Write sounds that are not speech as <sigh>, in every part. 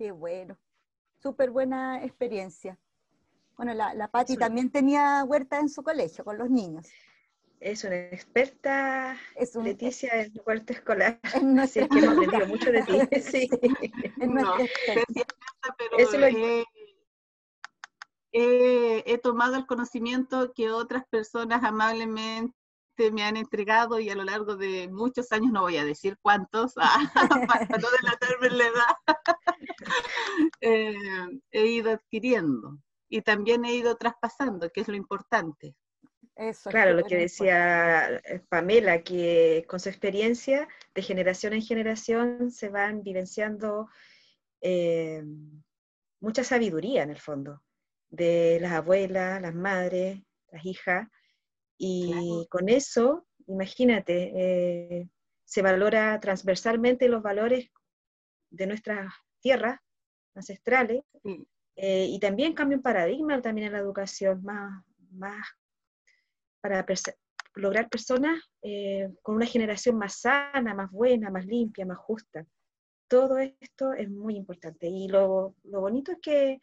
Qué bueno. Súper buena experiencia. Bueno, la, la Patti también tenía huerta en su colegio con los niños. Es una experta, Es un- Leticia, en huerta escolar. <laughs> Es nuestra- Así que hemos aprendido <laughs> mucho de ti. Sí. <laughs> Es No, pero Eso lo- he, he- he tomado el conocimiento que otras personas amablemente me han entregado y a lo largo de muchos años, no voy a decir cuántos, ah, para no delatarme en la edad, <laughs> eh, he ido adquiriendo y también he ido traspasando, que es lo importante. Eso es Claro, lo que decía eh, Pamela, que con su experiencia de generación en generación se van vivenciando eh, mucha sabiduría en el fondo, de las abuelas, las madres, las hijas, y Claro. con eso, imagínate, eh, se valora transversalmente los valores de nuestras tierras ancestrales Sí. eh, y también cambia un paradigma también en la educación, más, más para perse- lograr personas eh, con una generación más sana, más buena, más limpia, más justa. Todo esto es muy importante y lo, lo bonito es que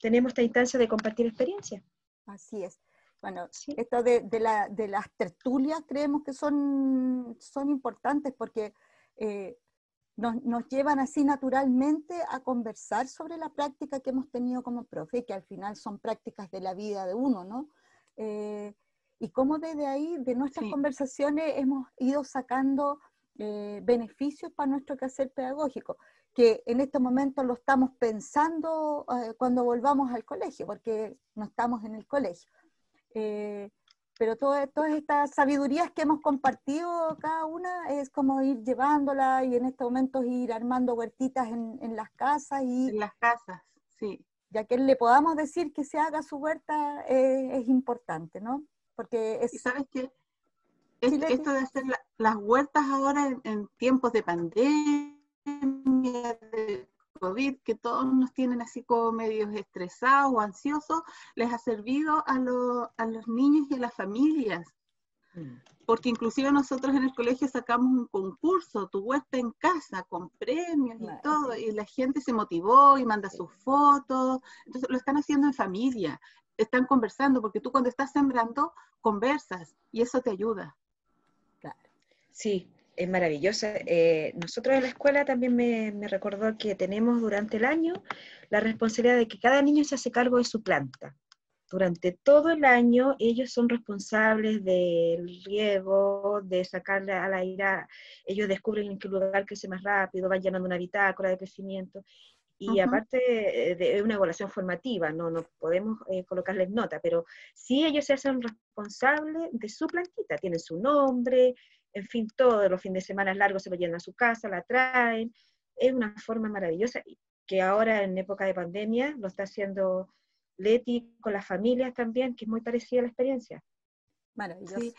tenemos esta instancia de compartir experiencias. Así es. Bueno, Sí. esto de, de la- de las tertulias creemos que son, son importantes porque eh, nos, nos llevan así naturalmente a conversar sobre la práctica que hemos tenido como profe, que al final son prácticas de la vida de uno, ¿no? Eh, y cómo desde ahí, de nuestras Sí. conversaciones, hemos ido sacando eh, beneficios para nuestro quehacer pedagógico, que en este momento lo estamos pensando eh, cuando volvamos al colegio, porque no estamos en el colegio. Pero todo- todas estas sabidurías que hemos compartido cada una es como ir llevándola y en estos momentos ir armando huertitas en, en las casas y En las casas, sí. ya que le podamos decir que se haga su huerta eh, es importante, ¿no? Porque es... Y sabes Leti. esto de hacer la- las huertas ahora en, en tiempos de pandemia, de COVID, que todos nos tienen así como medios estresados o ansiosos, les ha servido a, lo- a los niños y a las familias. Porque inclusive nosotros en el colegio sacamos un concurso, tu huerta en casa, con premios y Claro. todo, y la gente se motivó y manda sus fotos, entonces lo están haciendo en familia, están conversando, porque tú cuando estás sembrando, conversas, y eso te ayuda. Sí, es maravillosa. Eh, nosotros en la escuela también me, me recordó que tenemos durante el año la responsabilidad de que cada niño se hace cargo de su planta. Durante todo el año ellos son responsables del riego, de sacarla a la ira, ellos descubren en qué lugar crece más rápido, van llenando una bitácora de crecimiento. Y Ujú. aparte eh, de una evaluación formativa, no, no podemos eh, colocarles nota, pero sí ellos se hacen responsables de su plantita, tienen su nombre, en fin, todos los fines de semana largos se lo llevan a su casa, la traen. Es una forma maravillosa que ahora en época de pandemia lo está haciendo Leti con las familias también, que es muy parecida a la experiencia. Maravilloso. Sí,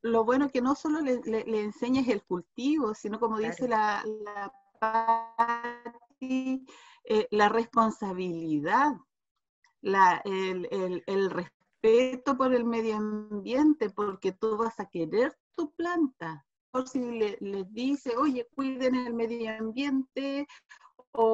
lo- bueno es que no solo le, le- le enseñas el cultivo, sino como dice la, la eh, la responsabilidad, la, el, el- el respeto por el medio ambiente, porque tú vas a querer tu planta. Por si le- les dice, oye, cuiden el medio ambiente o,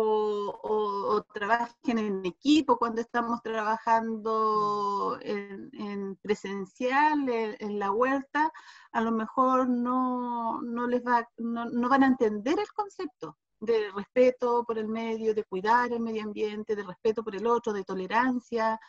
o- o trabajen en equipo cuando estamos trabajando en, en presencial, en, la huerta, a lo mejor no, no les va, no, no van a entender el concepto de respeto por el medio, de cuidar el medio ambiente, de respeto por el otro, de tolerancia.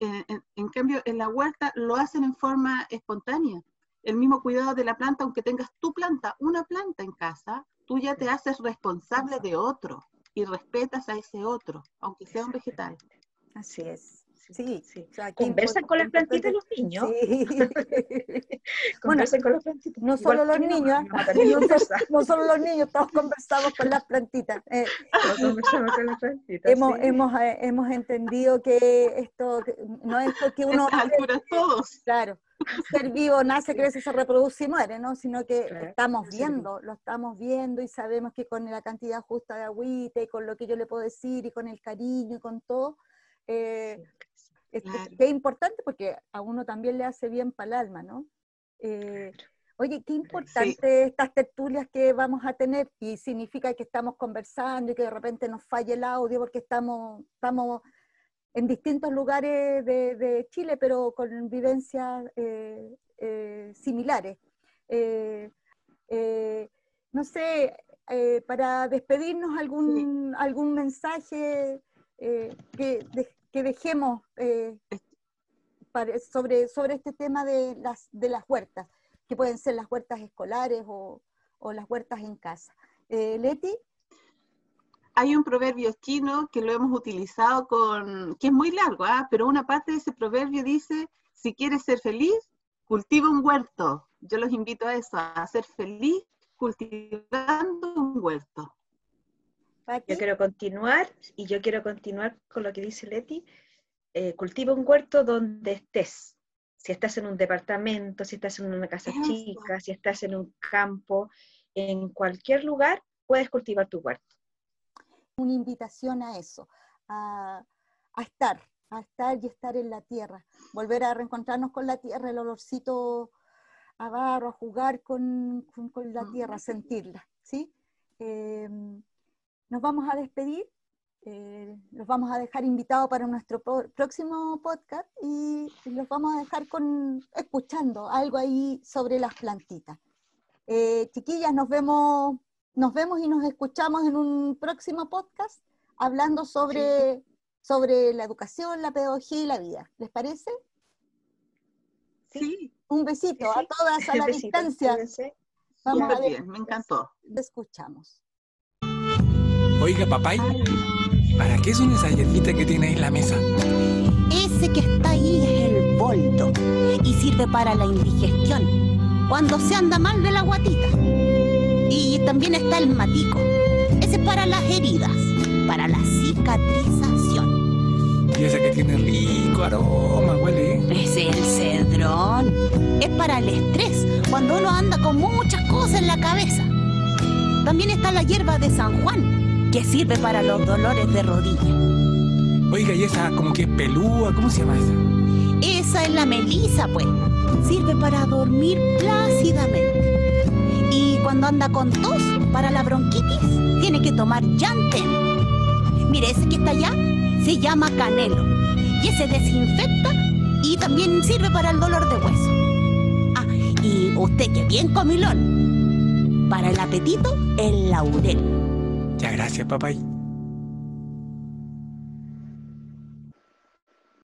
En- en cambio, en la huerta lo hacen en forma espontánea. El mismo cuidado de la planta, aunque tengas tu planta, una planta en casa, tú ya te haces responsable de otro y respetas a ese otro, aunque sea un vegetal. Así es. Sí, Sí. o sea, qué Conversan con las plantitas los niños. Sí. <laughs> Conversan con las plantitas. no solo los niños, <laughs> <laughs> no solo los niños, todos conversamos con las plantitas. Eh, Todos conversamos con las plantitas, hemos, sí. hemos, eh, hemos entendido que esto que no es porque uno, alturas todos. claro, un ser vivo nace, crece, se reproduce y muere, ¿no? Sino que Claro, estamos viendo, lo estamos viendo y sabemos que con la cantidad justa de agüita y con lo que yo le puedo decir y con el cariño y con todo, eh, es, Claro. que es importante porque a uno también le hace bien para el alma, ¿no? Eh, Oye, qué importante estas tertulias que vamos a tener y significa que estamos conversando y que de repente nos falle el audio porque estamos, estamos en distintos lugares de, Chile, pero con vivencias eh, eh, similares. No sé, para despedirnos, algún, algún mensaje que, que, dejemos sobre, sobre este tema de las, de las huertas que pueden ser las huertas escolares o, las huertas en casa. Eh, Leti. Hay un proverbio chino que lo hemos utilizado con, que es muy largo, ¿ah? pero una parte de ese proverbio dice, si quieres ser feliz, cultiva un huerto. Yo los invito a eso, a ser feliz cultivando un huerto. Yo quiero continuar y yo quiero continuar con lo que dice Leti. Eh, cultiva un huerto donde estés, si estás en un departamento, si estás en una casa chica, si estás en un campo, en cualquier lugar puedes cultivar tu huerto. Una invitación a eso, a, estar, a estar y estar en la tierra, volver a reencontrarnos con la tierra, el olorcito a barro, a jugar con, la tierra, sentirla, ¿sí? Em, nos vamos a despedir eh, los vamos a dejar invitados para nuestro próximo podcast y los vamos a dejar con, escuchando algo ahí sobre las plantitas. Eh, chiquillas, nos vemos, nos vemos y nos escuchamos en un próximo podcast hablando sobre, sobre la educación, la pedagogía y la vida. ¿Les parece? Sí. Un besito a todas a la distancia. Vamos a ver, me encantó. Escuchamos. Oiga, papá, ¿para qué son esas hierbitas que tiene ahí en la mesa? Ese que está ahí es el boldo y sirve para la indigestión, cuando se anda mal de la guatita. Y también está el matico, ese es para las heridas, para la cicatrización. Y ese que tiene rico aroma, huele. Ese es el cedrón, es para el estrés, cuando uno anda con muchas cosas en la cabeza. También está la hierba de San Juan, que sirve para los dolores de rodilla. Oiga, y esa como que es pelúa, ¿cómo se llama esa? Esa es la melisa, pues. Sirve para dormir plácidamente. Y cuando anda con tos, para la bronquitis, tiene que tomar llantén. Mire, ese que está allá se llama canelo. Y ese desinfecta y también sirve para el dolor de hueso. Ah, y usted que bien comilón. Para el apetito, el laurel. Ya, gracias, papá.